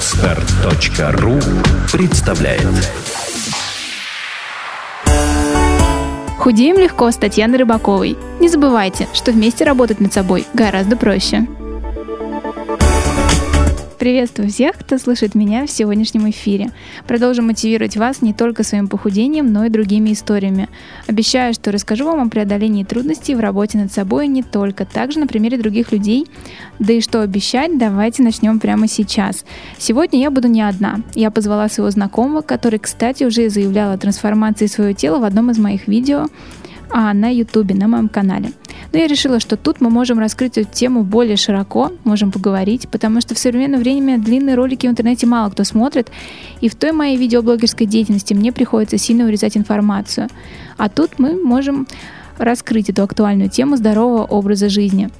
Отстар.ру представляет Худеем легко с Татьяной Рыбаковой. Не забывайте, что вместе работать над собой гораздо проще. Приветствую всех, кто слышит меня в сегодняшнем эфире. Продолжу мотивировать вас не только своим похудением, но и другими историями. Обещаю, что расскажу вам о преодолении трудностей в работе над собой не только, также на примере других людей. Да и что обещать, давайте начнем прямо сейчас. Сегодня я буду не одна. Я позвала своего знакомого, который, кстати, уже заявлял о трансформации своего тела в одном из моих видео а на YouTube, на моем канале. Но я решила, что тут мы можем раскрыть эту тему более широко, можем поговорить, потому что в современное время длинные ролики в интернете мало кто смотрит, и в той моей видеоблогерской деятельности мне приходится сильно урезать информацию. А тут мы можем раскрыть эту актуальную тему здорового образа жизни.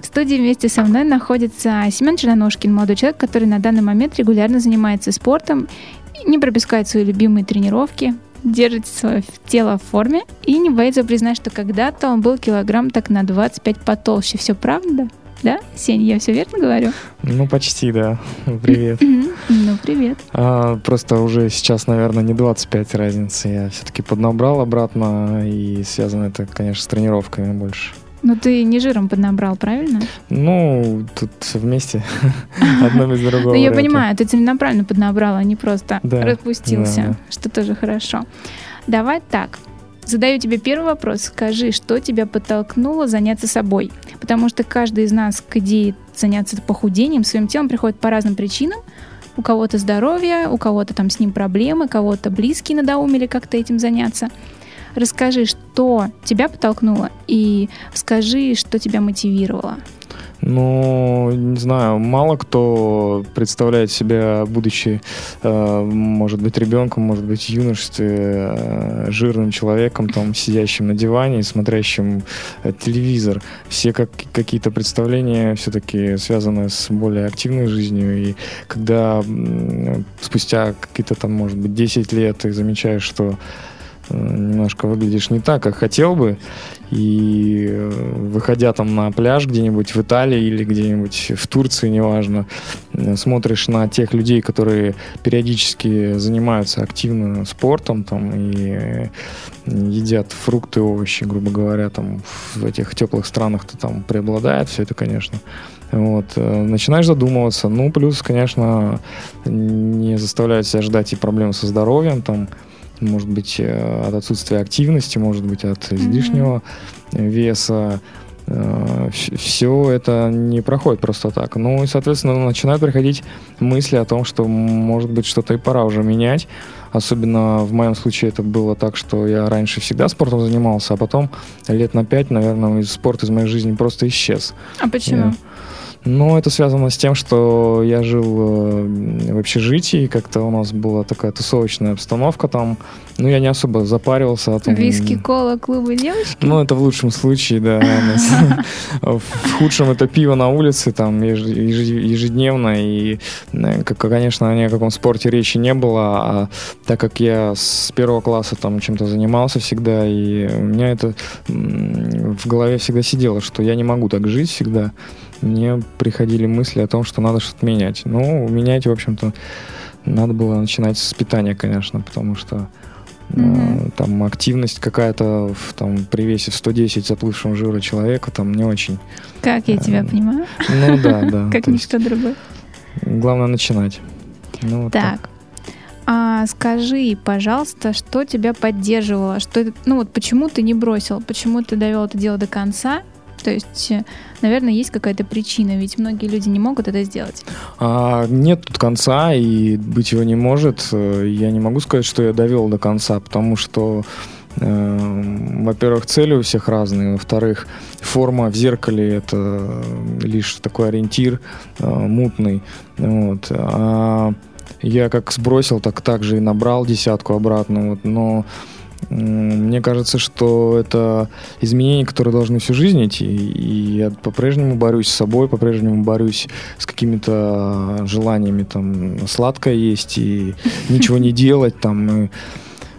В студии вместе со мной находится Семен Черноножкин, молодой человек, который на данный момент регулярно занимается спортом, не пропускает свои любимые тренировки, держит свое тело в форме и не боится признать, что когда-то он был килограмм так на 25 потолще. Все правда? Да, Сень, я все верно говорю? Ну, почти, да. Привет. ну, привет. А, просто уже сейчас, наверное, не 25 разницы. Я все-таки поднабрал обратно, и связано это, конечно, с тренировками больше. Ну, ты не жиром поднабрал, правильно? Ну, тут вместе. Одно без другого. Ну, я понимаю, ты целенаправленно поднабрал, а не просто распустился, что тоже хорошо. Давай так. Задаю тебе первый вопрос. Скажи, что тебя подтолкнуло заняться собой? Потому что каждый из нас к идее заняться похудением своим телом приходит по разным причинам. У кого-то здоровье, у кого-то там с ним проблемы, кого-то близкие надоумили как-то этим заняться. Расскажи, что тебя подтолкнуло, и скажи, что тебя мотивировало. Ну, не знаю, мало кто представляет себя, будучи, э, может быть, ребенком, может быть, юношестве, э, жирным человеком, там, сидящим на диване и смотрящим э, телевизор. Все как, какие-то представления все-таки связаны с более активной жизнью. И когда э, спустя какие-то там, может быть, 10 лет ты замечаешь, что немножко выглядишь не так, как хотел бы. И э, выходя там на пляж где-нибудь в Италии или где-нибудь в Турции, неважно, э, смотришь на тех людей, которые периодически занимаются активно спортом там и э, едят фрукты, овощи, грубо говоря, там в этих теплых странах-то там преобладает все это, конечно. Вот. Начинаешь задумываться. Ну, плюс, конечно, не заставляет себя ждать и проблем со здоровьем, там, может быть э, от отсутствия активности, может быть от излишнего mm-hmm. веса. Э, Все это не проходит просто так. Ну и, соответственно, начинают приходить мысли о том, что, может быть, что-то и пора уже менять. Особенно в моем случае это было так, что я раньше всегда спортом занимался, а потом лет на пять, наверное, спорт из моей жизни просто исчез. А почему? Я ну, это связано с тем, что я жил э, в общежитии, как-то у нас была такая тусовочная обстановка там. Ну, я не особо запаривался. том. Виски, кола, клубы, девочки? Ну, это в лучшем случае, да. В худшем это пиво на улице, там, ежедневно. И, э, конечно, ни о каком спорте речи не было, а так как я с первого класса там чем-то занимался всегда, и у меня это в голове всегда сидело, что я не могу так жить всегда мне приходили мысли о том, что надо что-то менять. Ну, менять, в общем-то, надо было начинать с питания, конечно, потому что mm-hmm. э, там активность какая-то в, там, при весе в 110 отплывшем жира человека там не очень. Как я тебя э, понимаю? Ну да, да. Как ничто другое. Главное начинать. Ну, вот так. так. А скажи, пожалуйста, что тебя поддерживало? Что, ну вот почему ты не бросил? Почему ты довел это дело до конца? То есть, э, наверное, есть какая-то причина, ведь многие люди не могут это сделать. А, нет тут конца, и быть его не может. Э, я не могу сказать, что я довел до конца, потому что э, во-первых, цели у всех разные, во-вторых, форма в зеркале это лишь такой ориентир мутный. Вот. А я как сбросил, так также и набрал десятку обратно. Вот. Но мне кажется, что это изменения, которые должны всю жизнь идти. И я по-прежнему борюсь с собой, по-прежнему борюсь с какими-то желаниями там сладкое есть и ничего не делать там. И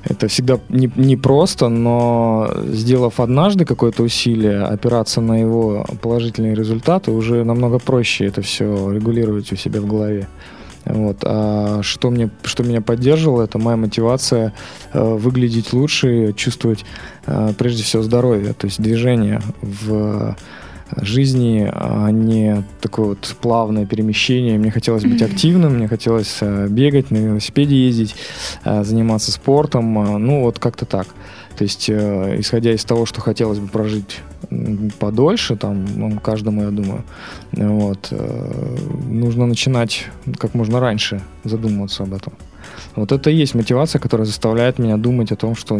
это всегда не, не просто, но сделав однажды какое-то усилие, опираться на его положительные результаты, уже намного проще это все регулировать у себя в голове. Вот. А что, мне, что меня поддерживало, это моя мотивация э, выглядеть лучше, чувствовать э, прежде всего здоровье, то есть движение в жизни, а не такое вот плавное перемещение. Мне хотелось быть активным, мне хотелось э, бегать, на велосипеде ездить, заниматься спортом, ну вот как-то так. То есть, э, исходя из того, что хотелось бы прожить подольше, там, ну, каждому, я думаю, вот, э, нужно начинать как можно раньше задумываться об этом. Вот это и есть мотивация, которая заставляет меня думать о том, что,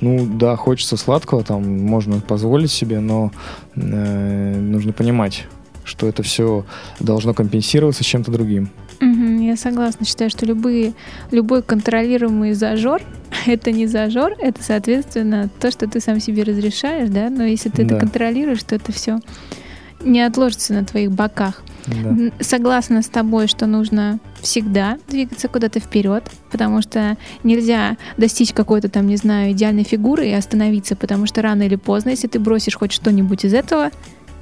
ну да, хочется сладкого, там можно позволить себе, но э, нужно понимать, что это все должно компенсироваться чем-то другим. Угу, я согласна. Считаю, что любые, любой контролируемый зажор это не зажор, это, соответственно, то, что ты сам себе разрешаешь, да, но если ты да. это контролируешь, то это все не отложится на твоих боках. Да. Согласна с тобой, что нужно всегда двигаться куда-то вперед, потому что нельзя достичь какой-то там, не знаю, идеальной фигуры и остановиться, потому что рано или поздно, если ты бросишь хоть что-нибудь из этого,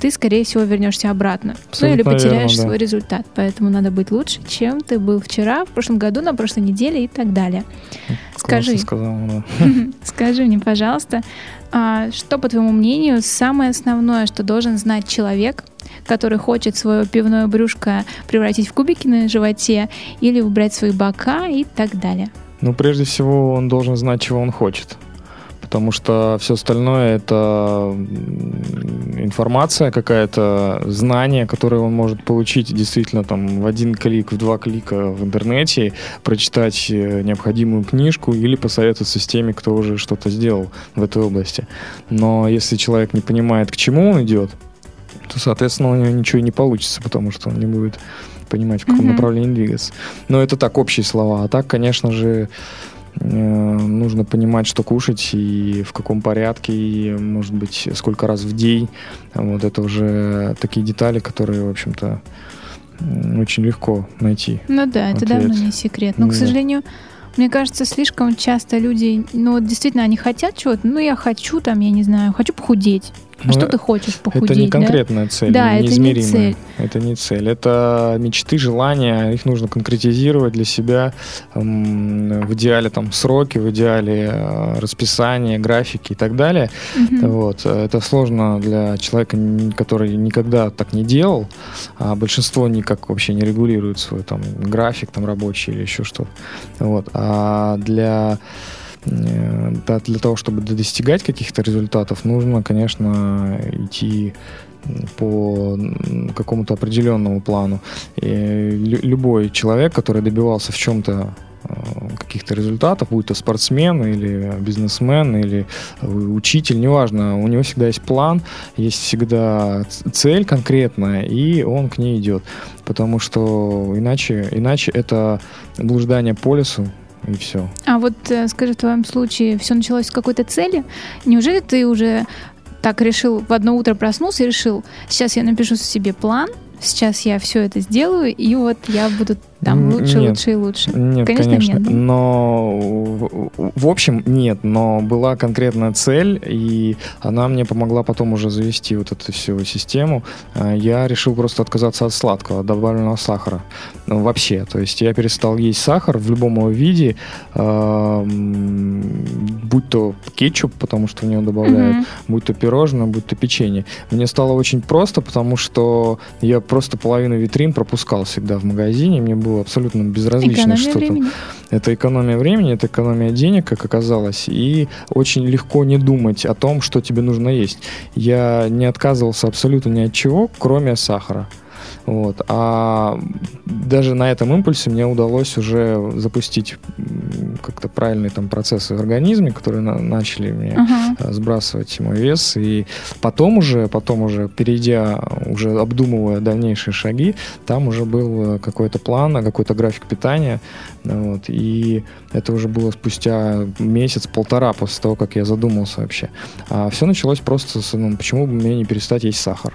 ты, скорее всего, вернешься обратно. Абсолютно ну или потеряешь верно, свой результат. Поэтому надо быть лучше, чем ты был вчера, в прошлом году, на прошлой неделе и так далее. Скажи, сказал, да. скажи мне, пожалуйста, а что, по твоему мнению, самое основное, что должен знать человек, который хочет свое пивное брюшко превратить в кубики на животе или убрать свои бока и так далее? Ну, прежде всего, он должен знать, чего он хочет потому что все остальное это информация какая-то, знание, которое он может получить действительно там в один клик, в два клика в интернете, прочитать э, необходимую книжку или посоветоваться с теми, кто уже что-то сделал в этой области. Но если человек не понимает, к чему он идет, то, соответственно, у него ничего и не получится, потому что он не будет понимать, в каком mm-hmm. направлении двигаться. Но это так, общие слова. А так, конечно же, нужно понимать, что кушать и в каком порядке, и, может быть, сколько раз в день. Вот это уже такие детали, которые, в общем-то, очень легко найти. Ну да, это давно не секрет. Но, да. к сожалению, мне кажется, слишком часто люди, ну вот действительно, они хотят чего-то, ну я хочу там, я не знаю, хочу похудеть. А что ты хочешь похудеть? Это не конкретная да? цель, да, неизмеримая. Это не цель. Это не цель. Это мечты, желания. Их нужно конкретизировать для себя. В идеале там сроки, в идеале э, расписание, графики и так далее. Угу. Вот. Это сложно для человека, который никогда так не делал. А большинство никак вообще не регулирует свой там график там рабочий или еще что-то. Вот. А для для того, чтобы достигать каких-то результатов, нужно, конечно, идти по какому-то определенному плану. И любой человек, который добивался в чем-то э, каких-то результатов, будь то спортсмен или бизнесмен или учитель, неважно, у него всегда есть план, есть всегда цель конкретная, и он к ней идет. Потому что иначе, иначе это блуждание по лесу, и все. Вот э, скажи, в твоем случае все началось с какой-то цели? Неужели ты уже так решил, в одно утро проснулся и решил, сейчас я напишу себе план, сейчас я все это сделаю, и вот я буду там лучше, нет, лучше и лучше. Нет, конечно, конечно нет. Да? Но в общем нет, но была конкретная цель, и она мне помогла потом уже завести вот эту всю систему. А, я решил просто отказаться от сладкого, от добавленного сахара. Ну, вообще, то есть я перестал есть сахар в любом его виде, э, будь то кетчуп, потому что в него добавляют, mm-hmm. будь то пирожное, будь то печенье. Мне стало очень просто, потому что я просто половину витрин пропускал всегда в магазине, мне было было абсолютно безразлично, что там. Это экономия времени, это экономия денег, как оказалось, и очень легко не думать о том, что тебе нужно есть. Я не отказывался абсолютно ни от чего, кроме сахара. Вот. А даже на этом импульсе мне удалось уже запустить как-то правильные там процессы в организме, которые на начали мне uh-huh. сбрасывать мой вес. И потом уже, потом уже, перейдя, уже обдумывая дальнейшие шаги, там уже был э, какой-то план, какой-то график питания. Вот. И это уже было спустя месяц-полтора после того, как я задумался вообще. А все началось просто с, ну, почему бы мне не перестать есть сахар.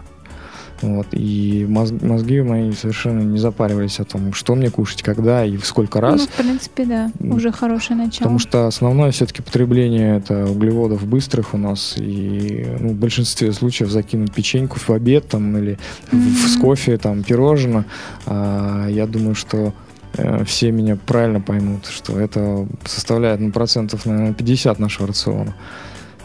Вот, и мозг, мозги мои совершенно не запаривались о том, что мне кушать, когда и в сколько раз. Ну, в принципе, да, уже хорошее начало. Потому что основное все-таки потребление это углеводов быстрых у нас, и ну, в большинстве случаев закинуть печеньку в обед там, или mm-hmm. в, с кофе, там, пирожное. А, я думаю, что э, все меня правильно поймут, что это составляет ну, процентов, наверное, 50 нашего рациона.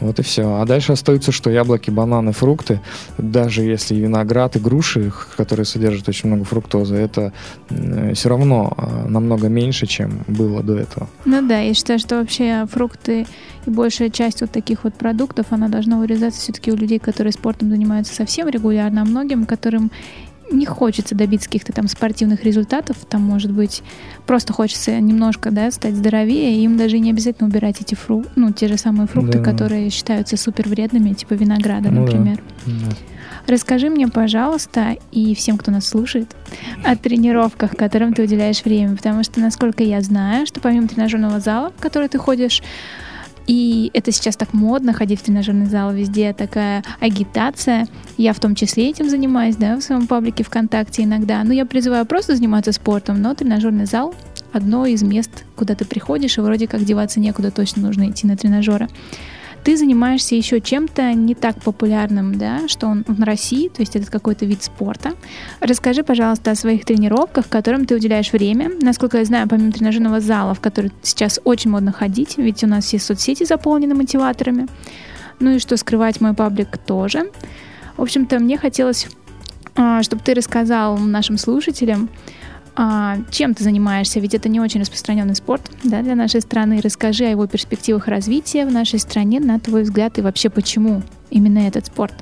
Вот и все. А дальше остаются что? Яблоки, бананы, фрукты. Даже если виноград и груши, которые содержат очень много фруктозы, это э, все равно э, намного меньше, чем было до этого. Ну да, я считаю, что вообще фрукты и большая часть вот таких вот продуктов, она должна вырезаться все-таки у людей, которые спортом занимаются совсем регулярно, а многим, которым не хочется добиться каких-то там спортивных результатов, там, может быть, просто хочется немножко, да, стать здоровее, и им даже не обязательно убирать эти фрукты, ну, те же самые фрукты, да. которые считаются супер вредными, типа винограда, ну, например. Да. Расскажи мне, пожалуйста, и всем, кто нас слушает, о тренировках, которым ты уделяешь время, потому что, насколько я знаю, что помимо тренажерного зала, в который ты ходишь, и это сейчас так модно, ходить в тренажерный зал, везде такая агитация. Я в том числе этим занимаюсь, да, в своем паблике ВКонтакте иногда. Но я призываю просто заниматься спортом, но тренажерный зал одно из мест, куда ты приходишь, и вроде как деваться некуда, точно нужно идти на тренажеры ты занимаешься еще чем-то не так популярным, да, что он в России, то есть это какой-то вид спорта. Расскажи, пожалуйста, о своих тренировках, которым ты уделяешь время. Насколько я знаю, помимо тренажерного зала, в который сейчас очень модно ходить, ведь у нас все соцсети заполнены мотиваторами. Ну и что скрывать, мой паблик тоже. В общем-то, мне хотелось, а, чтобы ты рассказал нашим слушателям, а, чем ты занимаешься? Ведь это не очень распространенный спорт да, для нашей страны. Расскажи о его перспективах развития в нашей стране, на твой взгляд, и вообще почему именно этот спорт?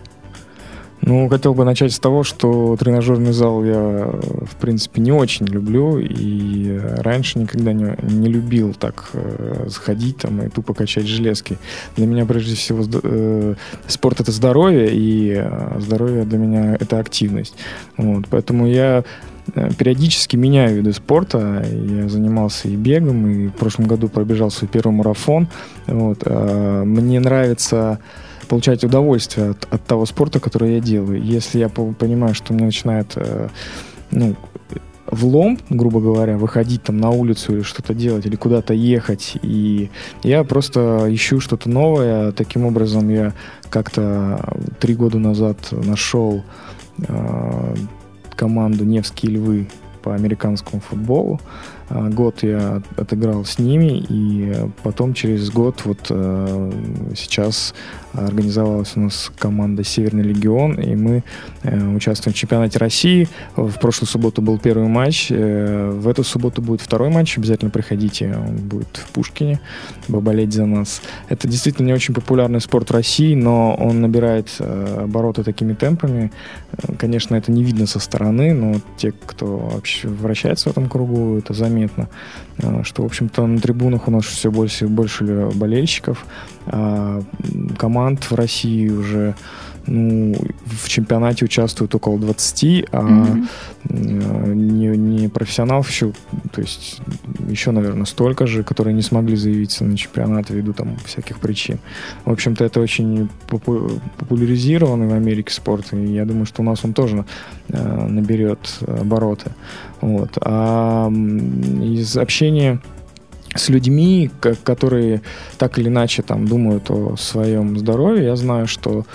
Ну, хотел бы начать с того, что тренажерный зал я, в принципе, не очень люблю, и раньше никогда не, не любил так э, сходить там и тупо качать железки. Для меня, прежде всего, э, спорт — это здоровье, и э, здоровье для меня — это активность. Вот, поэтому я периодически меняю виды спорта. Я занимался и бегом, и в прошлом году пробежал свой первый марафон. Вот. А, мне нравится получать удовольствие от, от того спорта, который я делаю. Если я понимаю, что мне начинает э, ну, влом, грубо говоря, выходить там на улицу или что-то делать, или куда-то ехать, и я просто ищу что-то новое. Таким образом, я как-то три года назад нашел э, команду «Невские львы» по американскому футболу. А, год я отыграл с ними, и потом через год вот э, сейчас организовалась у нас команда «Северный легион», и мы э, участвуем в чемпионате России. В прошлую субботу был первый матч, э, в эту субботу будет второй матч, обязательно приходите, он будет в Пушкине, поболеть за нас. Это действительно не очень популярный спорт в России, но он набирает обороты такими темпами. Конечно, это не видно со стороны, но те, кто вообще вращается в этом кругу, это заметно заметно, э, что, в общем-то, на трибунах у нас все больше и больше болельщиков, а команд в России уже ну, в чемпионате участвуют около 20, а mm-hmm. не, не профессионалов еще, то есть еще, наверное, столько же, которые не смогли заявиться на чемпионат ввиду там всяких причин. В общем-то, это очень попу- популяризированный в Америке спорт, и я думаю, что у нас он тоже э, наберет обороты. Вот. А из общения с людьми, которые так или иначе там думают о своем здоровье, я знаю, что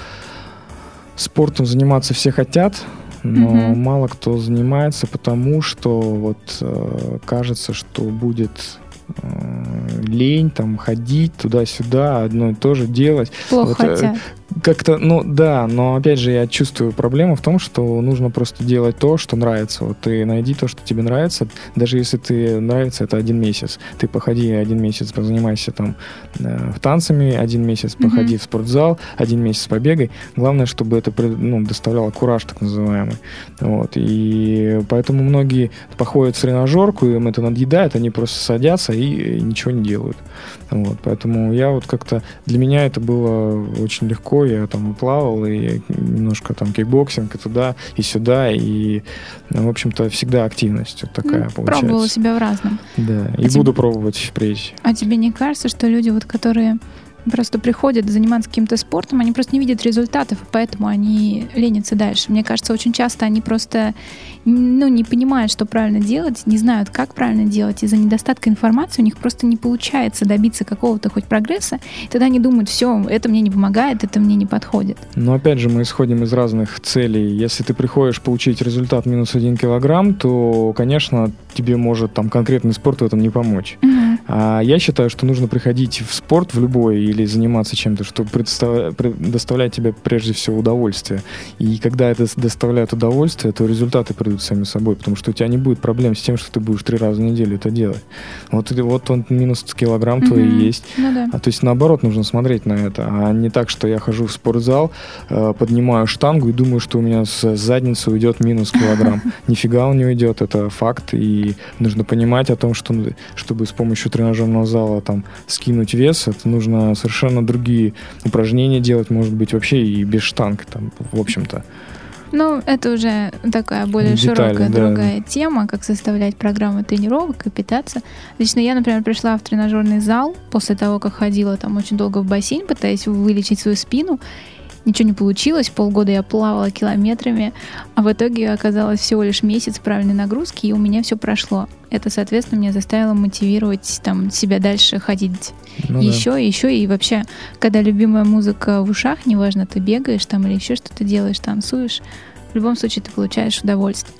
спортом заниматься все хотят, но mm-hmm. мало кто занимается, потому что вот э, кажется, что будет э, лень там ходить туда-сюда, одно и то же делать. Плохо вот, э, как-то, ну да, но опять же я чувствую проблему в том, что нужно просто делать то, что нравится. Вот ты найди то, что тебе нравится, даже если ты нравится это один месяц. Ты походи один месяц, позанимайся там э, танцами, один месяц походи mm-hmm. в спортзал, один месяц побегай. Главное, чтобы это ну, доставляло кураж так называемый. Вот. И поэтому многие походят в тренажерку, им это надъедает, они просто садятся и ничего не делают. Вот. Поэтому я вот как-то... Для меня это было очень легко я там плавал, и немножко там кикбоксинг, и туда, и сюда, и, ну, в общем-то, всегда активность вот такая ну, получается. Пробовала себя в разном. Да, а и тебе... буду пробовать впредь. А тебе не кажется, что люди, вот, которые просто приходят заниматься каким-то спортом, они просто не видят результатов, и поэтому они ленятся дальше. Мне кажется, очень часто они просто ну, не понимают, что правильно делать, не знают, как правильно делать. Из-за недостатка информации у них просто не получается добиться какого-то хоть прогресса. И тогда они думают, все, это мне не помогает, это мне не подходит. Но опять же, мы исходим из разных целей. Если ты приходишь получить результат минус один килограмм, то, конечно, тебе может там конкретный спорт в этом не помочь. Мгм. А я считаю, что нужно приходить в спорт, в любой, или заниматься чем-то, что предоставляет тебе прежде всего удовольствие. И когда это доставляет удовольствие, то результаты придут сами собой, потому что у тебя не будет проблем с тем, что ты будешь три раза в неделю это делать. Вот, вот он минус килограмм твой Мгм. и есть. Ну да. А то есть наоборот нужно смотреть на это, а не так, что я хожу в спортзал, э, поднимаю штангу и думаю, что у меня с задницы уйдет минус килограмм. Нифига он не уйдет, это факт, и нужно понимать о том, что чтобы с помощью тренажерного зала там скинуть вес, это нужно совершенно другие упражнения делать, может быть вообще и без штанг там, в общем-то. Ну, это уже такая более Детали, широкая да. другая тема, как составлять программы тренировок и питаться. Лично я, например, пришла в тренажерный зал после того, как ходила там очень долго в бассейн, пытаясь вылечить свою спину. Ничего не получилось, полгода я плавала километрами, а в итоге оказалось всего лишь месяц правильной нагрузки, и у меня все прошло. Это, соответственно, меня заставило мотивировать там, себя дальше ходить Ну да. еще, еще и вообще, когда любимая музыка в ушах, неважно, ты бегаешь там или еще что-то делаешь, танцуешь, в любом случае ты получаешь удовольствие.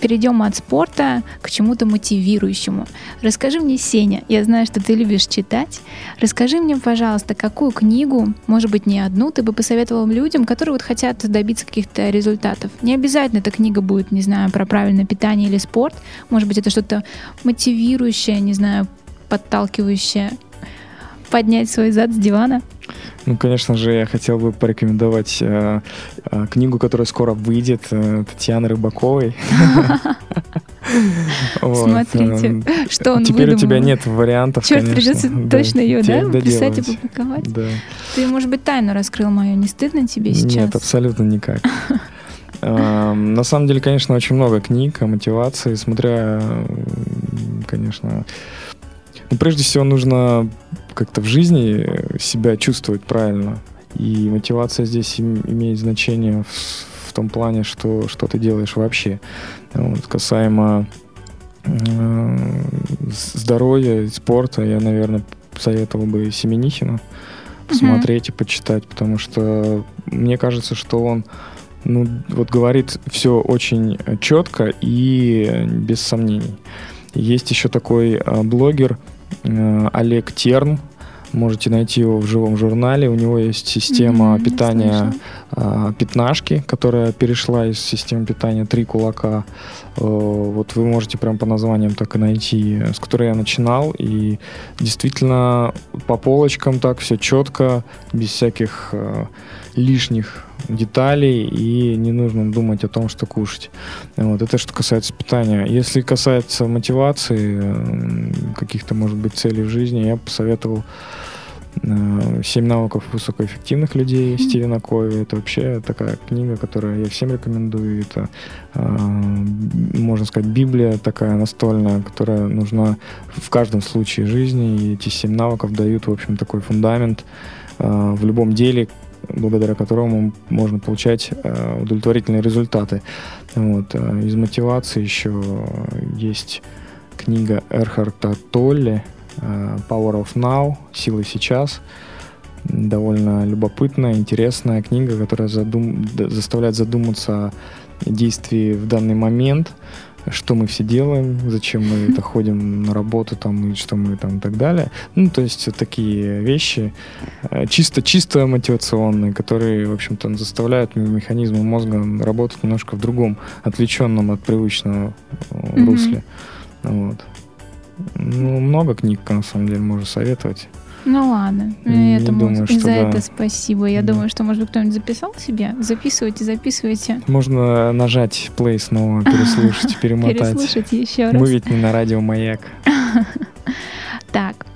Перейдем от спорта к чему-то мотивирующему. Расскажи мне, Сеня, я знаю, что ты любишь читать. Расскажи мне, пожалуйста, какую книгу, может быть, не одну, ты бы посоветовал людям, которые вот хотят добиться каких-то результатов. Не обязательно эта книга будет, не знаю, про правильное питание или спорт. Может быть, это что-то мотивирующее, не знаю, подталкивающее. Поднять свой зад с дивана. Ну, конечно же, я хотел бы порекомендовать э, э, книгу, которая скоро выйдет, э, Татьяны Рыбаковой. Смотрите, эм, что он Теперь у тебя нет вариантов, Черт, придется точно ее, да, писать и публиковать. Ты, может быть, тайну раскрыл мою. Не стыдно тебе сейчас? Нет, абсолютно никак. Эм, На самом деле, конечно, очень много книг о мотивации, смотря, конечно... Ну, прежде всего, нужно как-то в жизни себя чувствовать правильно. И мотивация здесь им- имеет значение в, в том плане, что, что ты делаешь вообще. Вот, касаемо э, здоровья, спорта, я, наверное, советовал бы Семенихина посмотреть и почитать, потому что мне кажется, что он ну, вот говорит все очень четко и без сомнений. Есть еще такой э, блогер Олег Терн. Можете найти его в живом журнале. У него есть система не питания а, пятнашки, которая перешла из системы питания три кулака. Э, Вот вы можете прям по названиям так и найти, э, с которой я начинал. И действительно по полочкам так все четко, без всяких э, лишних деталей и не нужно думать о том, что кушать. Вот это что касается питания. Если касается мотивации, каких-то, может быть, целей в жизни, я посоветовал э, «Семь навыков высокоэффективных людей». Стивена Кови. Это вообще такая книга, которую я всем рекомендую. Это, э, можно сказать, Библия такая настольная, которая нужна в каждом случае жизни. И эти семь навыков дают, в общем, такой фундамент э, в любом деле, благодаря которому можно получать э, удовлетворительные результаты. Вот. э, Из мотивации еще есть книга Эрхарта Толли э, Power of Now, Силы сейчас. Довольно любопытная, интересная книга, которая задум... заставляет задуматься о действии в данный момент, что мы все делаем, зачем мы это ходим на работу там и что мы там и так далее. Ну, то есть такие вещи э, чисто чисто мотивационные, которые, в общем-то, заставляют механизмы мозга работать немножко в другом, отвлеченном от привычного э, русле. Вот. Ну, много книг, на самом деле, можно советовать. Ну ладно, Не этому думаю, что за да. это спасибо. Я Да. думаю, что, может быть, кто-нибудь записал себе. Записывайте, записывайте. Можно нажать play снова, переслушать, перемотать. Переслушать еще раз. Мы ведь не на радио Маяк. Так,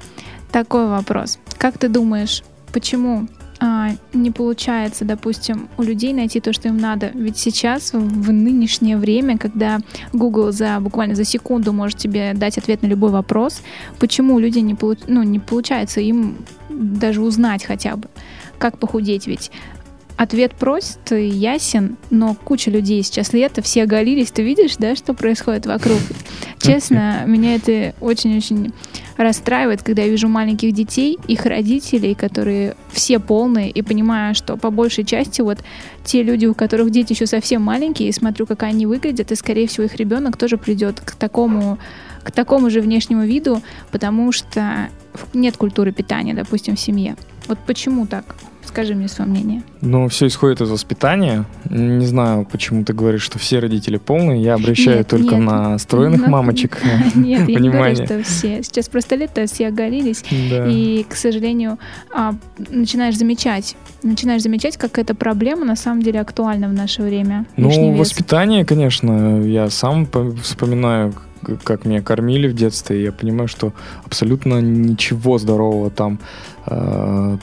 такой вопрос. Как ты думаешь, почему а, не получается, допустим, у людей найти то, что им надо? Ведь сейчас, в нынешнее время, когда Google за буквально за секунду может тебе дать ответ на любой вопрос, почему люди не, получ- ну, не получается им даже узнать хотя бы, как похудеть, ведь ответ прост, ясен, но куча людей сейчас лето, все оголились, ты видишь, да, что происходит вокруг? Честно, меня это очень-очень расстраивает, когда я вижу маленьких детей, их родителей, которые все полные, и понимаю, что по большей части вот те люди, у которых дети еще совсем маленькие, и смотрю, как они выглядят, и, скорее всего, их ребенок тоже придет к такому к такому же внешнему виду, потому что нет культуры питания, допустим, в семье. Вот почему так? Скажи мне свое мнение. Ну, все исходит из воспитания. Не знаю, почему ты говоришь, что все родители полные. Я обращаю нет, только нет. на стройных ну, мамочек. Нет, я не говорю, что все. Сейчас просто лето, все оголились. И, к сожалению, а, начинаешь замечать, начинаешь замечать, как эта проблема на самом деле актуальна в наше время. Ну, воспитание, конечно, я сам вспоминаю, как меня кормили в детстве, я понимаю, что абсолютно ничего здорового там э,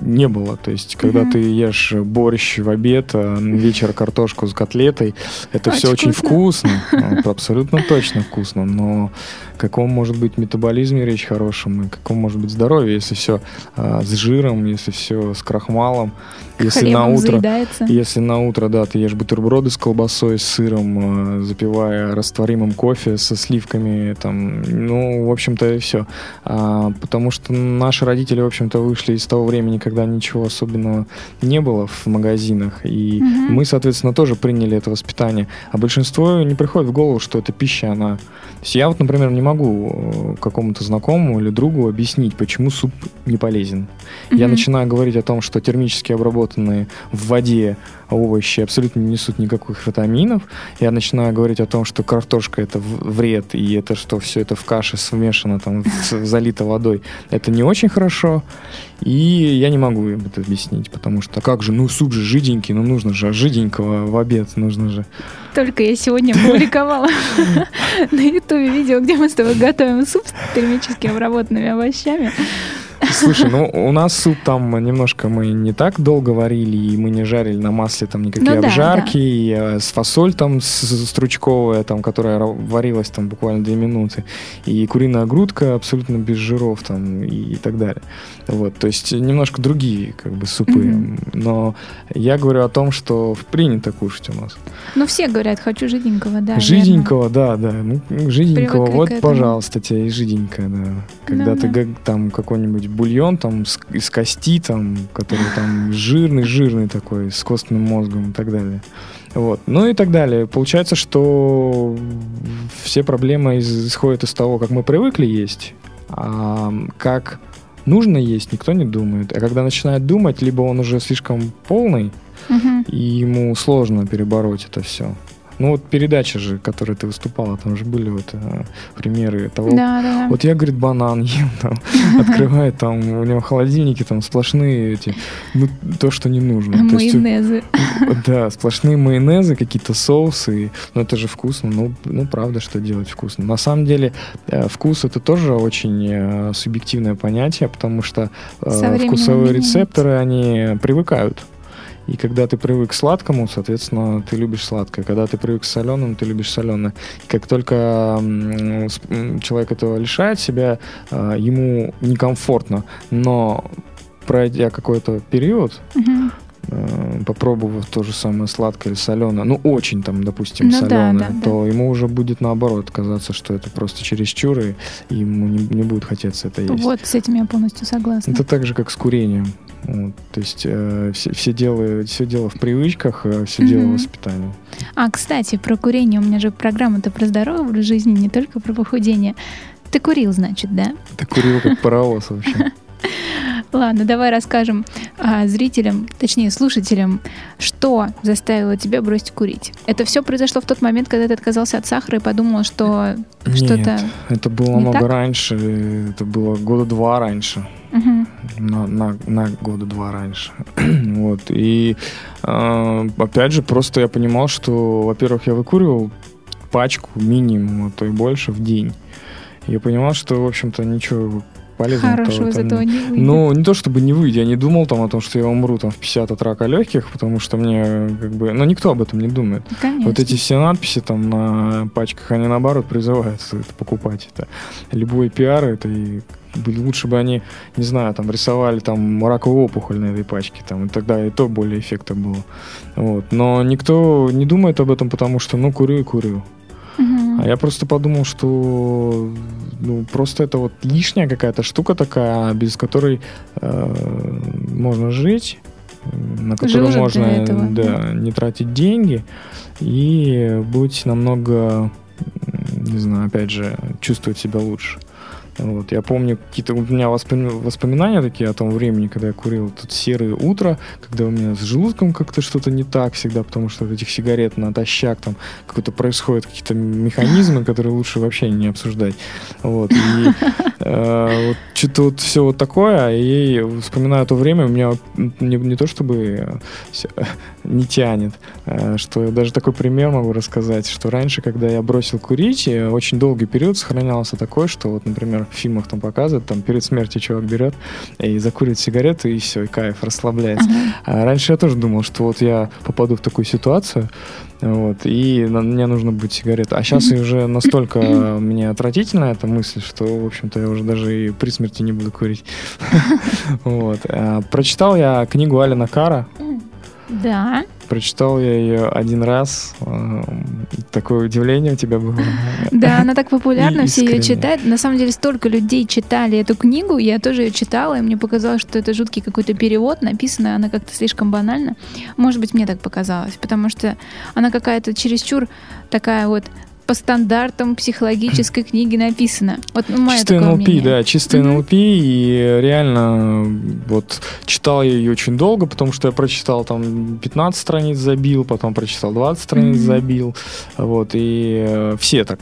не было. То есть, когда mm-hmm. ты ешь борщ в обед, а вечер картошку с котлетой, это очень все очень вкусно. вкусно. Абсолютно точно вкусно. Но каком может быть метаболизме речь хорошем, и каком может быть здоровье, если все а, с жиром, если все с крахмалом, если на утро, заедается. если на утро, да, ты ешь бутерброды с колбасой, с сыром, а, запивая растворимым кофе со сливками, там, ну, в общем-то, и все. А, потому что наши родители, в общем-то, вышли из того времени, когда ничего особенного не было в магазинах, и угу. мы, соответственно, тоже приняли это воспитание. А большинство не приходит в голову, что эта пища, она... Я вот, например, не могу э, какому-то знакомому или другу объяснить, почему суп не полезен. Mm-hmm. Я начинаю говорить о том, что термически обработанные в воде овощи абсолютно не несут никаких витаминов. Я начинаю говорить о том, что картошка это вред, и это что все это в каше смешано, там, залито водой. Это не очень хорошо. И я не могу им это объяснить, потому что как же, ну суп же жиденький, ну нужно же жиденького в обед, нужно же. Только я сегодня публиковала на ютубе видео, где мы с тобой готовим суп с термически обработанными овощами. Слушай, ну у нас суп там немножко мы не так долго варили, и мы не жарили на масле там никакие ну, обжарки, да, и э, с фасоль там с, стручковая, там, которая варилась там буквально две минуты, и куриная грудка абсолютно без жиров там и, и так далее. Вот, то есть немножко другие как бы супы. Mm-hmm. Но я говорю о том, что принято кушать у нас. Ну все говорят, хочу жиденького, да. Жиденького, верно. да, да. Ну, жиденького, Привыкли вот, пожалуйста, тебе и жиденькое, да. Когда ну, ты да. там какой-нибудь бульон там с, из кости, там, который там жирный-жирный такой, с костным мозгом и так далее. Вот. Ну и так далее. Получается, что все проблемы исходят из того, как мы привыкли есть, а как нужно есть, никто не думает. А когда начинает думать, либо он уже слишком полный, угу. и ему сложно перебороть это все. Ну вот передача же, которой ты выступала, там же были вот э, примеры того. Да, да. Вот я, говорит, банан ем, там, открывает, там, у него холодильники там сплошные эти, ну, то, что не нужно. Майонезы. Есть, да, сплошные майонезы, какие-то соусы, ну, это же вкусно, ну, ну, правда, что делать вкусно. На самом деле, э, вкус это тоже очень э, субъективное понятие, потому что э, вкусовые рецепторы, они привыкают. И когда ты привык к сладкому, соответственно, ты любишь сладкое. Когда ты привык к соленому, ты любишь соленое. И как только человек этого лишает себя, а, ему некомфортно. Но пройдя какой-то период, угу попробовав то же самое сладкое или соленое, ну очень там, допустим, ну, соленое, да, да, то да. ему уже будет наоборот казаться, что это просто чересчур, и ему не, не будет хотеться это есть. Вот, с этим я полностью согласна. Это так же, как с курением. Вот, то есть э, все, все, дело, все дело в привычках, э, все mm-hmm. дело в воспитании. А, кстати, про курение. У меня же программа-то про здоровый образ жизни, не только про похудение. Ты курил, значит, да? Ты курил как паровоз вообще. Ладно, давай расскажем а, зрителям, точнее слушателям, что заставило тебя бросить курить. Это все произошло в тот момент, когда ты отказался от сахара и подумал, что что-то. Это было много так? раньше. Это было года два раньше. Угу. На, на, на года два раньше. вот. И э, опять же, просто я понимал, что, во-первых, я выкуривал пачку минимум, а то и больше в день. Я понимал, что, в общем-то, ничего полезного. Хорошего из этого не выйдет. Ну, не то чтобы не выйдет, я не думал там о том, что я умру там в 50 от рака легких, потому что мне как бы, ну, никто об этом не думает. Конечно. Вот эти все надписи там на пачках, они наоборот призывают это покупать. Это любой пиар, это и лучше бы они, не знаю, там рисовали там раковую опухоль на этой пачке, там, и тогда и то более эффекта было. Вот. Но никто не думает об этом, потому что, ну, курю и курю. А я просто подумал, что ну, просто это вот лишняя какая-то штука такая, без которой э, можно жить, на которую Жил можно этого. да, не тратить деньги и быть намного, не знаю, опять же, чувствовать себя лучше. Вот, я помню какие-то у меня воспоми- воспоминания такие о том времени, когда я курил тут серые утро, когда у меня с желудком как-то что-то не так всегда, потому что от этих сигарет натощак там какое-то происходят какие-то механизмы, которые лучше вообще не обсуждать. Вот, и э, вот что-то вот все вот такое, и вспоминаю то время, у меня не, не то чтобы э, ся- не тянет, э, что я даже такой пример могу рассказать, что раньше, когда я бросил курить, э, очень долгий период сохранялся такой, что вот, например, в фильмах там показывают, там перед смертью чувак берет и закурит сигарету, и все, и кайф, расслабляется. А раньше я тоже думал, что вот я попаду в такую ситуацию, вот, и на- мне нужно будет сигарета. А сейчас уже настолько мне отвратительна эта мысль, что, в общем-то, я уже даже и при смерти не буду курить. Вот. А, Прочитал я книгу Алина Кара, Да. Прочитал я ее один раз. Эм, Такое удивление у тебя было. Да, она так популярна, все ее читают. На самом деле столько людей читали эту книгу, я тоже ее читала, и мне показалось, что это жуткий какой-то перевод, написанная она как-то слишком банально. Может быть, мне так показалось, потому что она какая-то чересчур такая вот по стандартам психологической книги написана. Вот ну, мое такое НЛП, мнение. да, чистая Мгм. НЛП, и реально вот читал я ее очень долго, потому что я прочитал там 15 страниц забил, потом прочитал 20 страниц Мгм. забил, вот, и э, все так.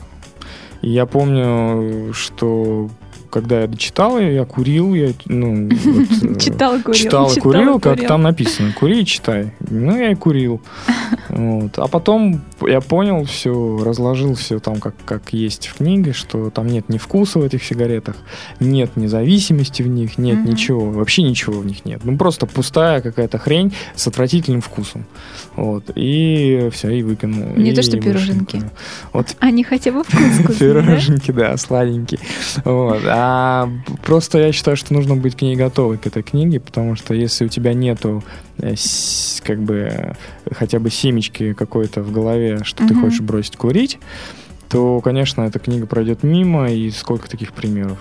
И я помню, что когда я дочитал ее, я курил, я, ну, вот, э, Читал и курил. читал читал курил, как курил. там написано, кури и читай. Ну, я и курил. Вот. А потом я понял все, разложил все там, как, как есть в книге, что там нет ни вкуса в этих сигаретах, нет независимости в них, нет Мгм. ничего, вообще ничего в них нет. Ну, просто пустая какая-то хрень с отвратительным вкусом. Вот. И все, и выкинул. Не И то, что пироженки. курю. Вот Они хотя бы вкус? Пироженки, да, сладенькие. Вот. А просто я считаю, что нужно быть к ней готовой, к этой книге, потому что если у тебя нету э, как бы хотя бы семечки какой-то в голове, что ты Мгм. хочешь бросить курить, то, конечно, эта книга пройдет мимо, и сколько таких примеров.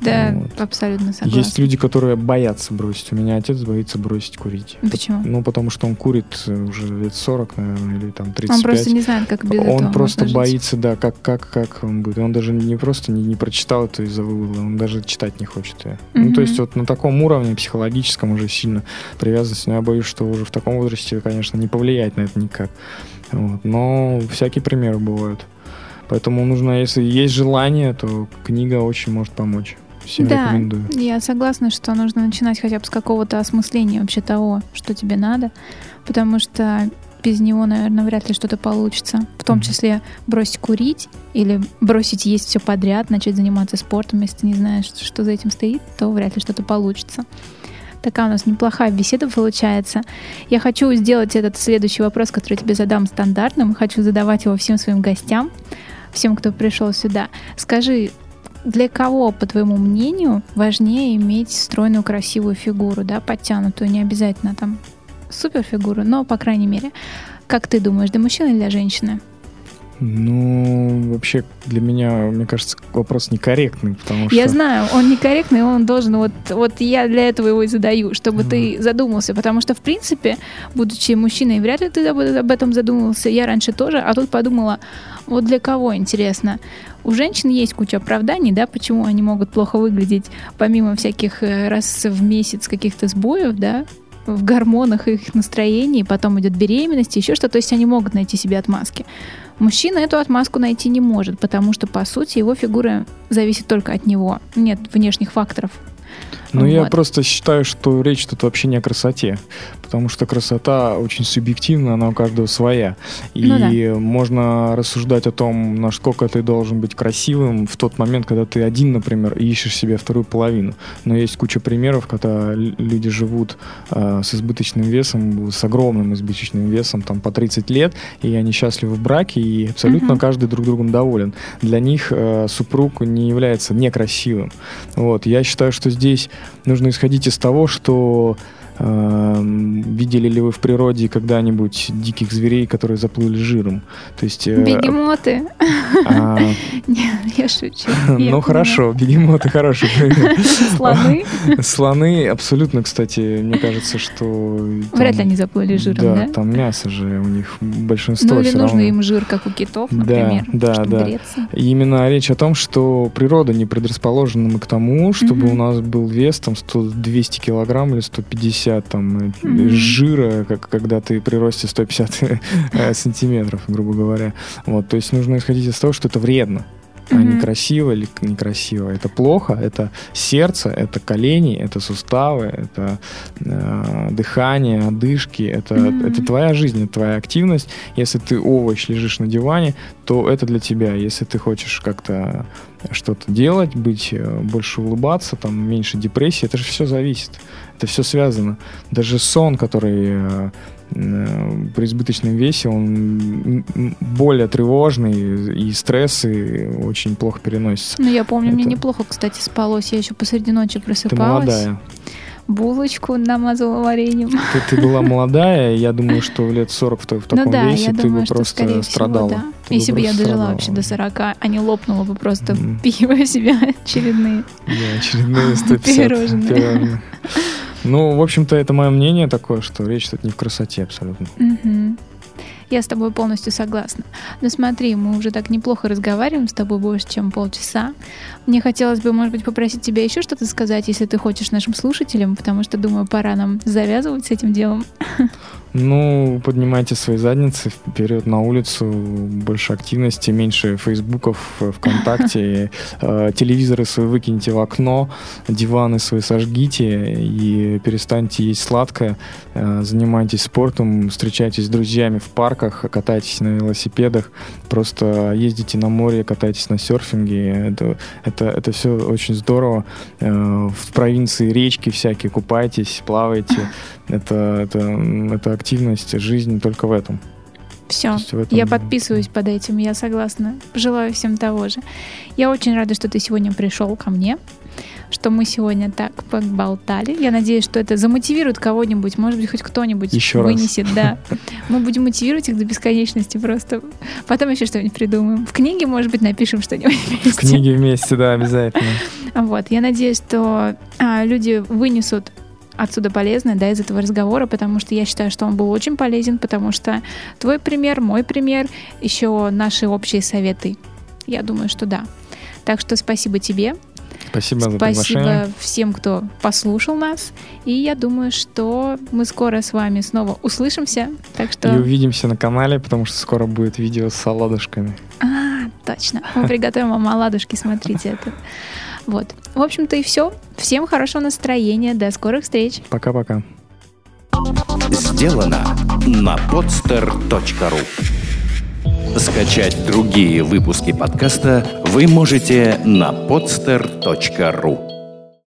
Да, Вот. абсолютно согласна. Есть люди, которые боятся бросить. У меня отец боится бросить курить. Почему? Ну, потому что он курит уже лет 40, наверное, или там 35. Он просто не знает, как без Он просто жить. боится, да, как, как, как он будет. Он даже не просто не, не прочитал это из-за вывода, он даже читать не хочет ее. Ну, Мгм. то есть вот на таком уровне психологическом уже сильно привязанность. Но я боюсь, что уже в таком возрасте, конечно, не повлияет на это никак. Вот. Но всякие примеры бывают. Поэтому нужно, если есть желание, то книга очень может помочь. Всем Да, рекомендую. я согласна, что нужно начинать хотя бы с какого-то осмысления вообще того, что тебе надо, потому что без него, наверное, вряд ли что-то получится. В том числе бросить курить или бросить есть все подряд, начать заниматься спортом. Если ты не знаешь, что за этим стоит, то вряд ли что-то получится. Такая у нас неплохая беседа получается. Я хочу сделать этот следующий вопрос, который я тебе задам стандартным. Хочу задавать его всем своим гостям, всем, кто пришел сюда. Скажи, для кого, по твоему мнению, важнее иметь стройную, красивую фигуру, да, подтянутую, не обязательно там супер фигуру, но, по крайней мере, как ты думаешь, для мужчины или для женщины? Ну, вообще, для меня, мне кажется, вопрос некорректный, потому что... Я знаю, он некорректный, он должен, вот, вот я для этого его и задаю, чтобы ты задумался, потому что, в принципе, будучи мужчиной, вряд ли ты об, об этом задумывался, я раньше тоже, а тут подумала, вот для кого, интересно. У женщин есть куча оправданий, да, почему они могут плохо выглядеть, помимо всяких э, раз в месяц каких-то сбоев, да, в гормонах их настроении, потом идет беременность, еще что-то, то есть они могут найти себе отмазки. Мужчина эту отмазку найти не может, потому что, по сути, его фигура зависит только от него. Нет внешних факторов, Ну, я Вот. просто считаю, что речь тут вообще не о красоте, потому что красота очень субъективна, она у каждого своя. И Ну да. можно рассуждать о том, насколько ты должен быть красивым в тот момент, когда ты один, например, и ищешь себе вторую половину. Но есть куча примеров, когда люди живут э, с избыточным весом, с огромным избыточным весом, там по 30 лет, и они счастливы в браке, и абсолютно Мгм. каждый друг другом доволен. Для них э, супруг не является некрасивым. Вот, я считаю, что здесь нужно исходить из того, что видели ли вы в природе когда-нибудь диких зверей, которые заплыли жиром? То есть... э, Бегемоты. а, Нет, я шучу. Я ну хорошо, бегемоты хороший пример. Слоны. Слоны абсолютно, кстати, мне кажется, что... там- Вряд ли они заплыли жиром, да? там мясо же у них большинство Ну или нужно им жир, как у китов, Да, например, да, чтобы да. греться. Именно речь о том, что природа не предрасположена к тому, чтобы у нас был вес там 100, 200 килограмм или 150 там э, Мгм. жира, как когда ты при росте 150 э, сантиметров, грубо говоря. Вот, то есть нужно исходить из того, что это вредно. А Мгм. некрасиво или некрасиво. Это плохо, это сердце, это колени, это суставы, это э, дыхание, одышки. Это, Мгм. это твоя жизнь, это твоя активность. Если ты овощ, лежишь на диване, то это для тебя. Если ты хочешь как-то что-то делать, быть, э, больше улыбаться, там, меньше депрессии, это же все зависит. Это все связано. Даже сон, который э, при избыточном весе, он более тревожный, и стрессы очень плохо переносятся. Ну, я помню, мне Это- неплохо, кстати, спалось. Я еще посреди ночи Ты просыпалась. молодая. Булочку намазала вареньем. Ты, ты была молодая, я думаю, что в лет 40 в, в таком ну да, весе я ты думаю, бы просто скорее страдала. всего, да. Ты Если бы я дожила страдала. вообще до 40, а не лопнула бы просто Мгм. пиво себя очередные. Да, очередные 150 Пирожные. пирожные. Ну, в общем-то, это мое мнение такое, что речь тут не в красоте абсолютно. Мгм. Я с тобой полностью согласна. Но смотри, мы уже так неплохо разговариваем с тобой больше, чем полчаса. Мне хотелось бы, может быть, попросить тебя еще что-то сказать, если ты хочешь нашим слушателям, потому что, думаю, пора нам завязывать с этим делом. Ну, поднимайте свои задницы вперед на улицу, больше активности, меньше фейсбуков, э, ВКонтакте, э, телевизоры свои выкиньте в окно, диваны свои сожгите и перестаньте есть сладкое, э, занимайтесь спортом, встречайтесь с друзьями в парках, катайтесь на велосипедах, просто ездите на море, катайтесь на серфинге, это, это, это все очень здорово. В провинции речки всякие, купайтесь, плавайте, это, это, это активность, жизнь только в этом. Все. В этом- Я подписываюсь под этим, я согласна. Желаю всем того же. Я очень рада, что ты сегодня пришел ко мне, что мы сегодня так поболтали. Я надеюсь, что это замотивирует кого-нибудь, может быть, хоть кто-нибудь Еще раз. вынесет, да. Мы будем мотивировать их до бесконечности просто. Потом еще что-нибудь придумаем. В книге, может быть, напишем что-нибудь В вместе. книге вместе, да, обязательно. Вот. Я надеюсь, что а, люди вынесут отсюда полезное, да, из этого разговора, потому что я считаю, что он был очень полезен, потому что твой пример, мой пример, еще наши общие советы. Я думаю, что да. Так что спасибо тебе, Спасибо за спасибо приглашение. всем, кто послушал нас, и я думаю, что мы скоро с вами снова услышимся. Так И что, увидимся на канале, потому что скоро будет видео с оладушками. а, точно, мы приготовим вам оладушки, смотрите это. Вот. В общем-то и все. Всем хорошего настроения. До скорых встреч. Пока-пока. Сделано на podster.ru Скачать другие выпуски подкаста вы можете на podster.ru